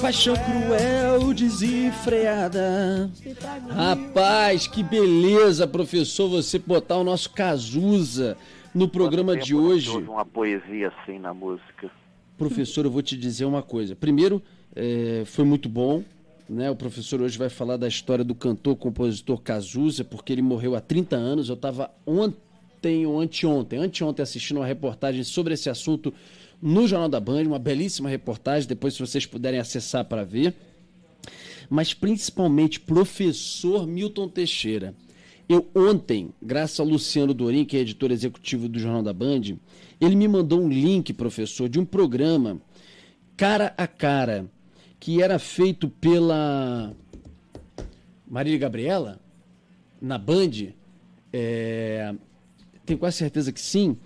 Paixão cruel, desenfreada. Rapaz, que beleza, professor, você botar o nosso Cazuza no programa de hoje. uma poesia assim na música. Professor, eu vou te dizer uma coisa. Primeiro, é, foi muito bom. Né? O professor hoje vai falar da história do cantor, compositor Cazuza, porque ele morreu há 30 anos. Eu estava ontem ou anteontem, anteontem assistindo uma reportagem sobre esse assunto no Jornal da Band, uma belíssima reportagem, depois se vocês puderem acessar para ver. Mas principalmente professor Milton Teixeira. Eu ontem, graças ao Luciano Dorim, que é editor executivo do Jornal da Band, ele me mandou um link, professor, de um programa cara a cara que era feito pela Marília Gabriela na Band. É, tenho quase certeza que sim.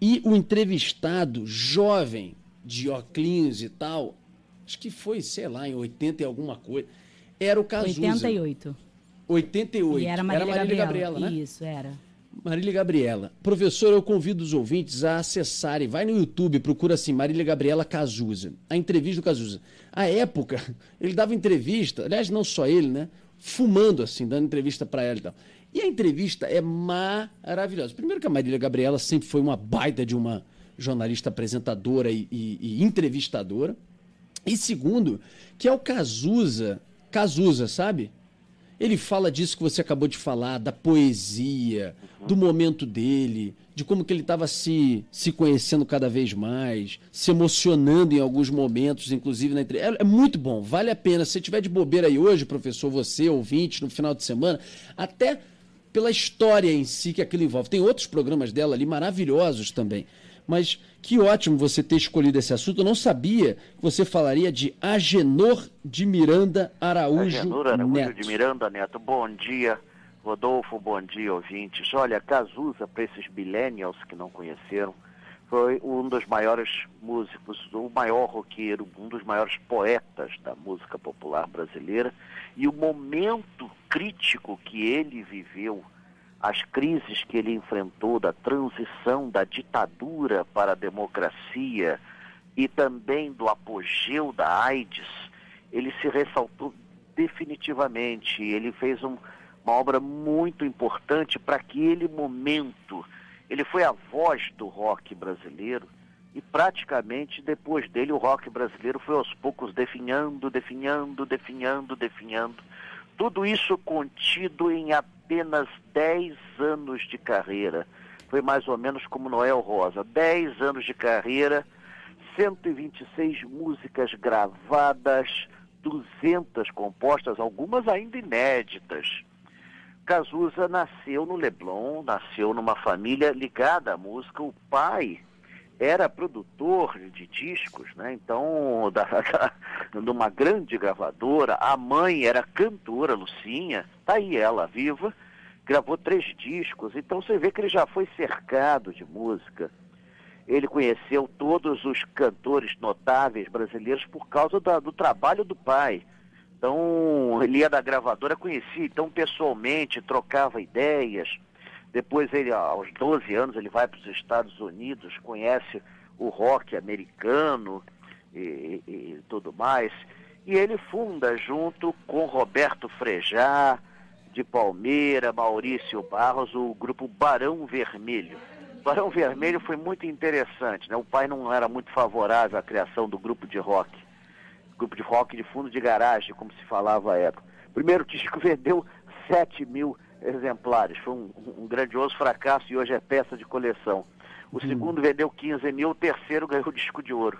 E o entrevistado, jovem, de óculos e tal, acho que foi, sei lá, em 80 e alguma coisa, era o Cazuza. 88. 88. E era Marília, Marília Gabriela. Gabriela, né? Isso, era. Marília Gabriela. Professor, eu convido os ouvintes a acessarem. Vai no YouTube, procura assim, Marília Gabriela Cazuza. A entrevista do Cazuza. A época, ele dava entrevista, aliás, não só ele, né? Fumando, assim, dando entrevista para ela e tal. E a entrevista é maravilhosa. Primeiro que a Marília Gabriela sempre foi uma baita de uma jornalista apresentadora e, e- e entrevistadora. E segundo, que é o Cazuza, Cazuza, sabe? Ele fala disso que você acabou de falar, da poesia, do momento dele, de como que ele estava se, se conhecendo cada vez mais, se emocionando em alguns momentos, inclusive na entrevista. É, é muito bom, vale a pena. Se você tiver de bobeira aí hoje, professor, você, ouvinte, no final de semana, até pela história em si que aquilo envolve. Tem outros programas dela ali maravilhosos também. Mas que ótimo você ter escolhido esse assunto. Eu não sabia que você falaria de Agenor de Miranda Araújo Agenor Araújo Neto. de Miranda Neto, bom dia. Rodolfo, bom dia, ouvintes. Olha, Cazuza, para esses millennials que não conheceram, foi um dos maiores músicos, o maior roqueiro, um dos maiores poetas da música popular brasileira. E o momento crítico que ele viveu, as crises que ele enfrentou da transição da ditadura para a democracia e também do apogeu da AIDS, ele se ressaltou definitivamente. Ele fez um- uma obra muito importante para aquele momento. Ele foi a voz do rock brasileiro e praticamente depois dele o rock brasileiro foi aos poucos definhando, definhando, definhando, definhando. Tudo isso contido em apenas 10 anos de carreira. Foi mais ou menos como Noel Rosa. 10 anos de carreira, 126 músicas gravadas, 200 compostas, algumas ainda inéditas. Cazuza nasceu no Leblon, nasceu numa família ligada à música. O pai era produtor de discos, né? Então, da, da, numa grande gravadora. A mãe era cantora, Lucinha, tá aí ela, viva, gravou três discos. Então você vê que ele já foi cercado de música. Ele conheceu todos os cantores notáveis brasileiros por causa da- do trabalho do pai. Então, ele ia da gravadora, conhecia, então pessoalmente trocava ideias. Depois ele, aos 12 anos, ele vai para os Estados Unidos, conhece o rock americano e, e- e tudo mais. E ele funda junto com Roberto Frejá, de Palmeira, Maurício Barros, o grupo Barão Vermelho. Barão Vermelho foi muito interessante, né? O pai não era muito favorável à criação do grupo de rock grupo de rock de fundo de garagem, como se falava à época. O primeiro disco vendeu 7 mil exemplares, foi um, um grandioso fracasso e hoje é peça de coleção. O segundo vendeu 15 mil, o terceiro ganhou o disco de ouro.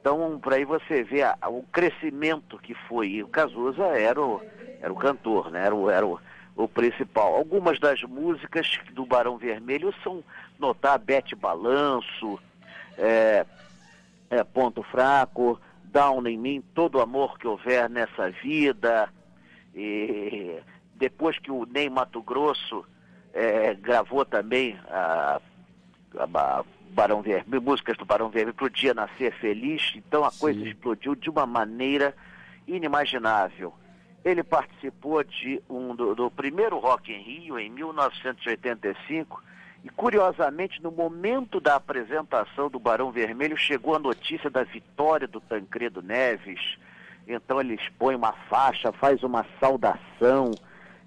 Então, por aí você vê a- o crescimento que foi. E o Cazuza era o, era o cantor, né? era, o, era o, o principal. Algumas das músicas do Barão Vermelho são notar Bete Balanço, é, é, Ponto Fraco, Down em mim, todo o amor que houver nessa vida. E depois que o Ney Mato Grosso eh, gravou também a, Barão Vermelho, músicas do Barão Vermelho para o Dia Nascer Feliz. Então a Sim. coisa explodiu de uma maneira inimaginável. Ele participou de um do, do primeiro Rock em Rio em 1985 e curiosamente no momento da apresentação do Barão Vermelho chegou a notícia da vitória do Tancredo Neves. Então ele expõe uma faixa, faz uma saudação.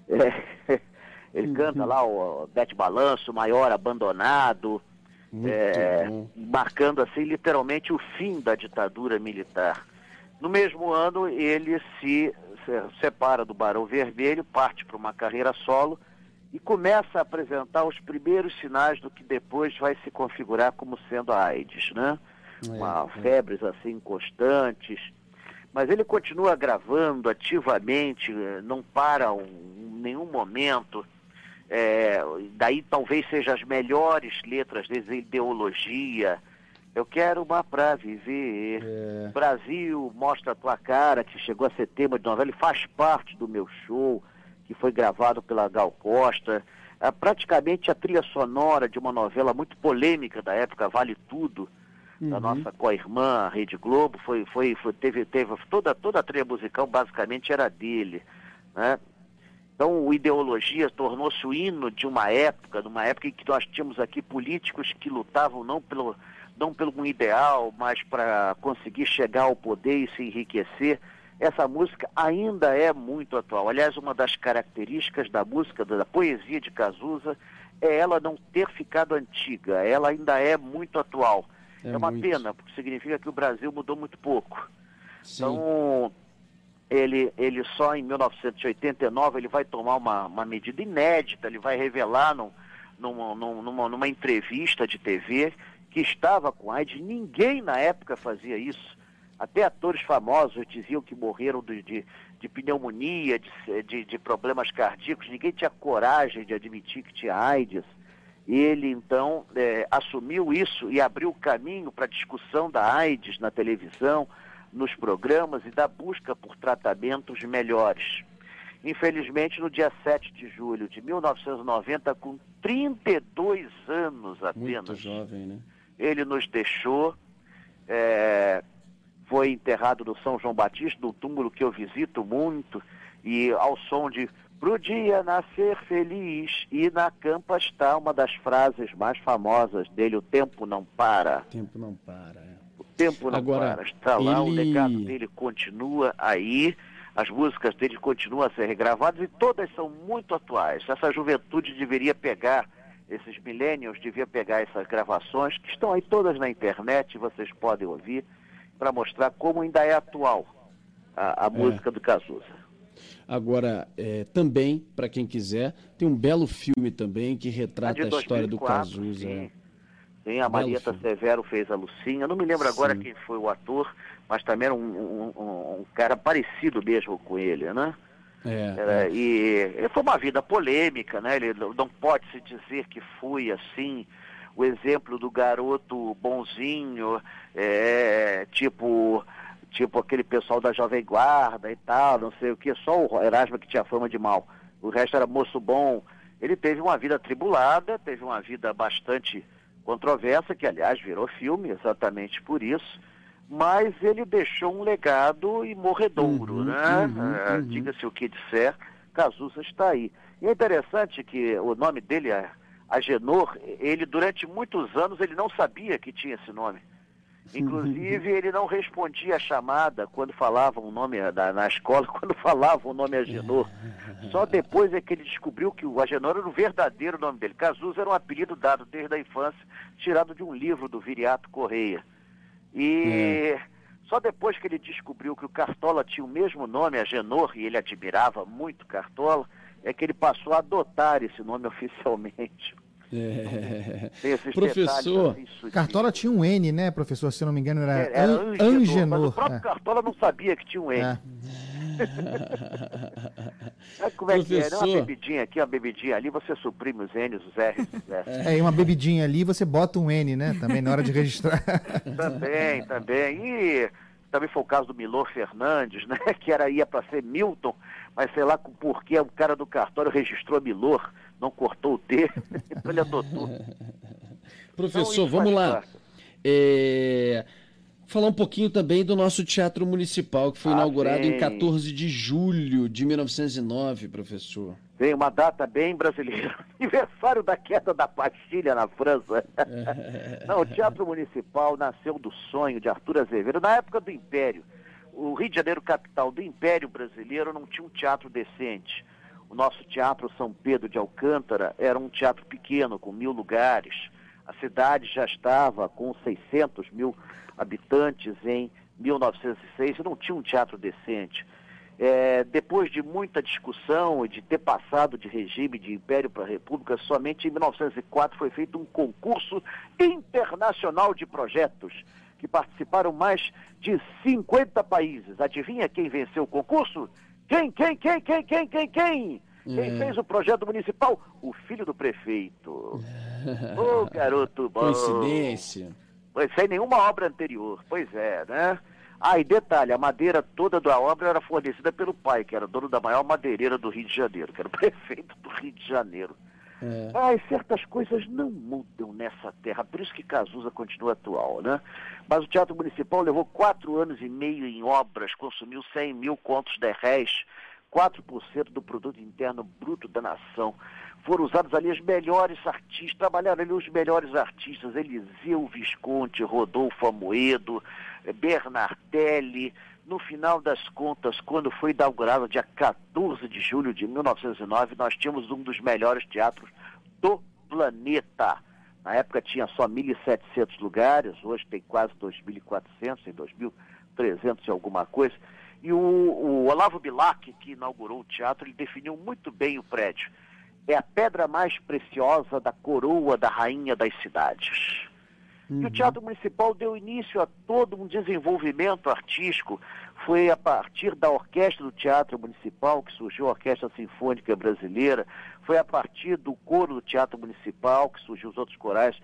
É, ele uhum. canta lá o Bete Balanço, Maior Abandonado, é, marcando assim literalmente o fim da ditadura militar. No mesmo ano ele se separa do Barão Vermelho, parte para uma carreira solo e começa a apresentar os primeiros sinais do que depois vai se configurar como sendo a AIDS, né? É, uma, é. Febres assim constantes. Mas ele continua gravando ativamente, eh, não para um, em nenhum momento. É, daí talvez sejam as melhores letras de ideologia, eu quero uma pra viver. É. Brasil, mostra a tua cara, que chegou a ser tema de novela, ele faz parte do meu show, que foi gravado pela Gal Costa. É, praticamente a trilha sonora de uma novela muito polêmica da época, Vale Tudo, uhum. da nossa co-irmã, Rede Globo, foi, foi, foi, teve, teve toda, toda a trilha musical basicamente era dele. Né? Então, o ideologia tornou-se o hino de uma época, numa época em que nós tínhamos aqui políticos que lutavam não pelo não pelo um ideal, mas para conseguir chegar ao poder e se enriquecer, essa música ainda é muito atual. Aliás, uma das características da música, da poesia de Cazuza, é ela não ter ficado antiga, ela ainda é muito atual. É, é uma muito. pena, porque significa que o Brasil mudou muito pouco. Sim. Então, ele, ele só em 1989 ele vai tomar uma, uma medida inédita, ele vai revelar num, numa, numa, numa entrevista de TV que estava com AIDS, ninguém na época fazia isso. Até atores famosos diziam que morreram de, de, de pneumonia, de, de, de, problemas cardíacos, ninguém tinha coragem de admitir que tinha AIDS. Ele, então, é, assumiu isso e abriu o caminho para a discussão da AIDS na televisão, nos programas e da busca por tratamentos melhores. Infelizmente, no dia 7 de julho de 1990, com 32 anos apenas. Muito jovem, né? ele nos deixou, é, foi enterrado no São João Batista, no túmulo que eu visito muito, e ao som de Pro dia nascer feliz, e na campa está uma das frases mais famosas dele, o tempo não para. O tempo não para, é. O tempo não Agora, para, está lá, ele... o legado dele continua aí, as músicas dele continuam a ser regravadas e todas são muito atuais. Essa juventude deveria pegar esses millennials deviam pegar essas gravações, que estão aí todas na internet, vocês podem ouvir, para mostrar como ainda é atual a, a é. música do Cazuza. Agora, é, também, para quem quiser, tem um belo filme também que retrata a, história do Cazuza. Sim, sim a Marieta Severo fez a Lucinha. Não me lembro agora sim. quem foi o ator, mas também era um, um, um, cara parecido mesmo com ele, né? É, é. E foi uma vida polêmica, né? Ele não pode se dizer que foi assim o exemplo do garoto bonzinho, é, tipo tipo aquele pessoal da Jovem Guarda e tal, não sei o que, só o Erasmo que tinha fama de mal. O resto era moço bom. Ele teve uma vida tribulada, teve uma vida bastante controversa, que aliás virou filme exatamente por isso mas ele deixou um legado e morredouro, uhum, né? Uhum, é, uhum. Diga-se o que disser, Cazuza está aí. E é interessante que o nome dele, é Agenor, ele durante muitos anos ele não sabia que tinha esse nome. Inclusive, ele não respondia a chamada quando falavam o nome da, na escola, quando falavam o nome Agenor. Só depois é que ele descobriu que o Agenor era o verdadeiro nome dele. Cazuza era um apelido dado desde a infância, tirado de um livro do Viriato Correia. E é. só depois que ele descobriu que o Cartola tinha o mesmo nome, Agenor, e ele admirava muito Cartola, é que ele passou a adotar esse nome oficialmente. É. Professor, assim, Cartola tinha um N, né, professor? Se eu não me engano, era, era An Angenor. O próprio é. Cartola não sabia que tinha um N. É. como é Professor... que é? Uma bebidinha aqui, uma bebidinha ali, você suprime os N's, os R's, os. É, e uma bebidinha ali, você bota um N, né? Também na hora de registrar. também, também. E também foi o caso do Milor Fernandes, né? Que era, ia para ser Milton, mas sei lá por que o cara do cartório registrou Milor, não cortou o T, então ele adotou. Professor, vamos lá. É... Falar um pouquinho também do nosso Teatro Municipal, que foi ah, inaugurado bem. em 14 de julho de 1909, professor. Vem uma data bem brasileira. Aniversário da queda da Bastilha na França. Não, o Teatro Municipal nasceu do sonho de Arthur Azevedo na época do Império. O Rio de Janeiro, capital do Império Brasileiro, não tinha um teatro decente. O nosso Teatro São Pedro de Alcântara era um teatro pequeno, com mil lugares. A cidade já estava com 600 mil habitantes em 1906 e não tinha um teatro decente. É, depois de muita discussão e de ter passado de regime de império para república, somente em 1904 foi feito um concurso internacional de projetos, que participaram mais de 50 países. Adivinha quem venceu o concurso? Quem, quem, quem, quem, quem, quem, quem? Quem é. fez o projeto municipal? O filho do prefeito. Ô, oh, garoto bom. Coincidência. Foi sem nenhuma obra anterior. Pois é, né? Ah, e detalhe, a madeira toda da obra era fornecida pelo pai, que era dono da maior madeireira do Rio de Janeiro, que era o prefeito do Rio de Janeiro. É. E certas coisas não mudam nessa terra, por isso que Cazuza continua atual, né? Mas o Teatro Municipal levou quatro anos e meio em obras, consumiu 100 mil contos de réis, 4% do produto interno bruto da nação. Foram usados ali os melhores artistas, trabalharam ali os melhores artistas, Eliseu Visconti, Rodolfo Amoedo, Bernardelli. No final das contas, quando foi inaugurado, dia 14 de julho de 1909, nós tínhamos um dos melhores teatros do planeta. Na época tinha só 1.700 lugares, hoje tem quase 2.400, tem 2.300 e alguma coisa. E o, o Olavo Bilac, que inaugurou o teatro, ele definiu muito bem o prédio. É a pedra mais preciosa da coroa da rainha das cidades. Uhum. E o. Teatro Municipal deu início a todo um desenvolvimento artístico. Foi a partir da orquestra do Teatro Municipal que surgiu a Orquestra Sinfônica Brasileira. Foi a partir do coro do Teatro Municipal que surgiu os outros corais.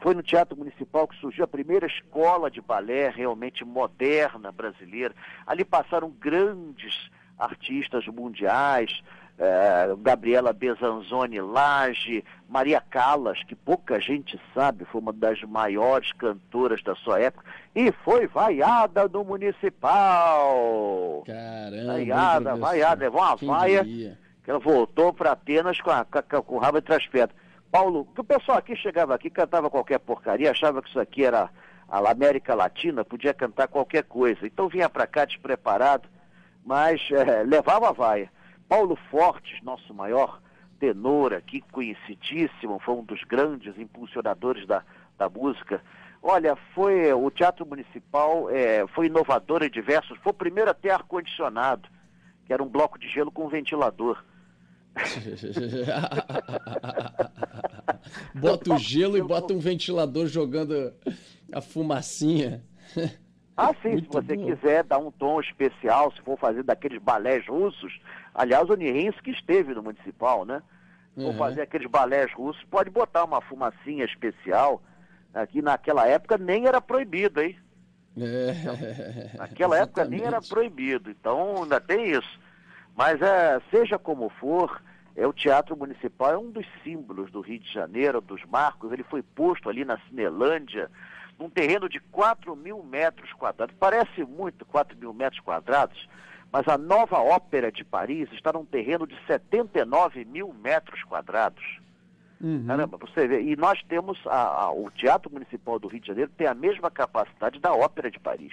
Foi no Teatro Municipal que surgiu a primeira escola de balé realmente moderna brasileira. Ali passaram grandes artistas mundiais, eh, Gabriela Bezanzoni Lage, Maria Callas, que pouca gente sabe, foi uma das maiores cantoras da sua época, e foi vaiada no Municipal. Caramba! Vaiada, vaiada, levou uma Quem vaia, diria? que ela voltou para Atenas com, a, com o rabo entre as pedras. Paulo, que o pessoal aqui chegava aqui, cantava qualquer porcaria, achava que isso aqui era a América Latina, podia cantar qualquer coisa. Então vinha para cá despreparado, mas é, levava a vaia. Paulo Fortes, nosso maior tenor aqui, conhecidíssimo, foi um dos grandes impulsionadores da, da música. Olha, foi o Teatro Municipal é, foi inovador em diversos. Foi o primeiro a ter ar-condicionado, que era um bloco de gelo com ventilador. bota o gelo e bota um ventilador jogando a fumacinha. Ah, sim, Muito se você bom. quiser dar um tom especial, se for fazer daqueles balés russos. Aliás, o Nihinsky esteve no municipal, né? Uhum. Fazer aqueles balés russos, pode botar uma fumacinha especial. Aqui naquela época nem era proibido, hein? É. Então, naquela época nem era proibido, então ainda tem isso. Mas é, seja como for, é o Teatro Municipal é um dos símbolos do Rio de Janeiro, dos marcos. Ele foi posto ali na Cinelândia, num terreno de 4 mil metros quadrados. Parece muito 4 mil metros quadrados, mas a nova Ópera de Paris está num terreno de 79 mil metros quadrados. Uhum. Caramba, você vê. E nós temos a, a, o Teatro Municipal do Rio de Janeiro tem a mesma capacidade da Ópera de Paris.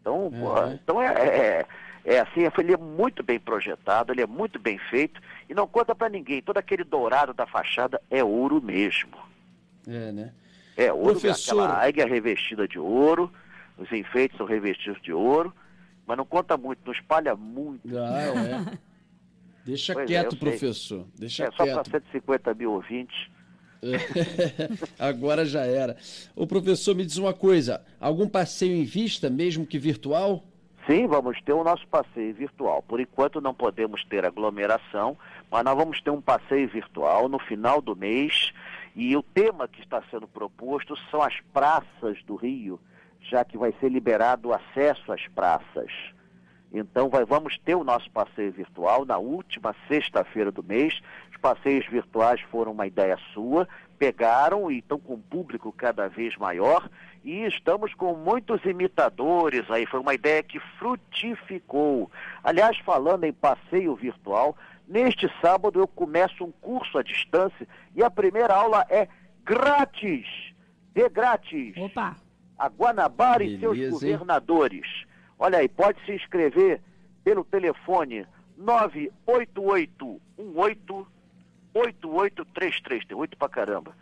Então, uhum. então é, é é assim, ele é muito bem projetado, ele é muito bem feito e não conta para ninguém. Todo aquele dourado da fachada é ouro mesmo. É, né? É ouro, Professor... aquela águia revestida de ouro, os enfeites são revestidos de ouro, mas não conta muito, não espalha muito. Ah, é. Deixa pois é, quieto, é, professor. Deixa é, quieto. Só para 150 mil ouvintes. Agora já era. O professor me diz uma coisa: algum passeio em vista, mesmo que virtual? Sim, vamos ter o nosso passeio virtual. Por enquanto não podemos ter aglomeração, mas nós vamos ter um passeio virtual no final do mês. E o tema que está sendo proposto são as praças do Rio, já que vai ser liberado o acesso às praças. Então vai, vamos ter o nosso passeio virtual na última sexta-feira do mês. Os passeios virtuais foram uma ideia sua, pegaram e estão com um público cada vez maior e estamos com muitos imitadores aí. Foi uma ideia que frutificou. Aliás, falando em passeio virtual, neste sábado eu começo um curso à distância e a primeira aula é grátis. De grátis. Opa! A Guanabara Beleza, e seus hein? governadores. Olha aí, pode se inscrever pelo telefone 98818 8833. Tem oito pra caramba.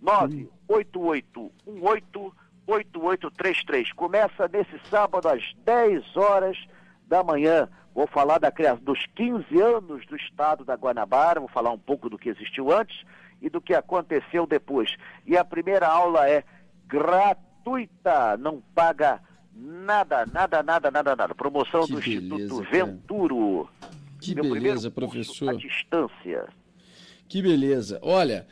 98818 8833. Começa nesse sábado às 10 horas da manhã. Vou falar da dos 15 anos do estado da Guanabara, vou falar um pouco do que existiu antes e do que aconteceu depois. E a primeira aula é gratuita, não paga nada, nada, nada, nada, nada. Promoção Que do beleza, Instituto cara. Venturo. Que Meu beleza, professor. À distância. Que beleza. Olha,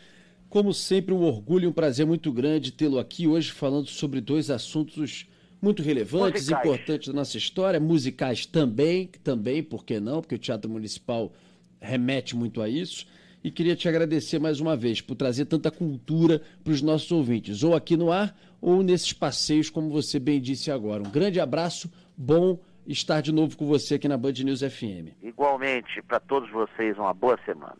como sempre, um orgulho e um prazer muito grande tê-lo aqui hoje falando sobre dois assuntos muito relevantes, Musicais. importantes da nossa história, musicais também, também, por que não? Porque o Teatro Municipal remete muito a isso. E queria te agradecer mais uma vez por trazer tanta cultura para os nossos ouvintes, ou aqui no ar, ou nesses passeios, como você bem disse agora. Um grande abraço, bom estar de novo com você aqui na Band News FM. Igualmente, para todos vocês, uma boa semana.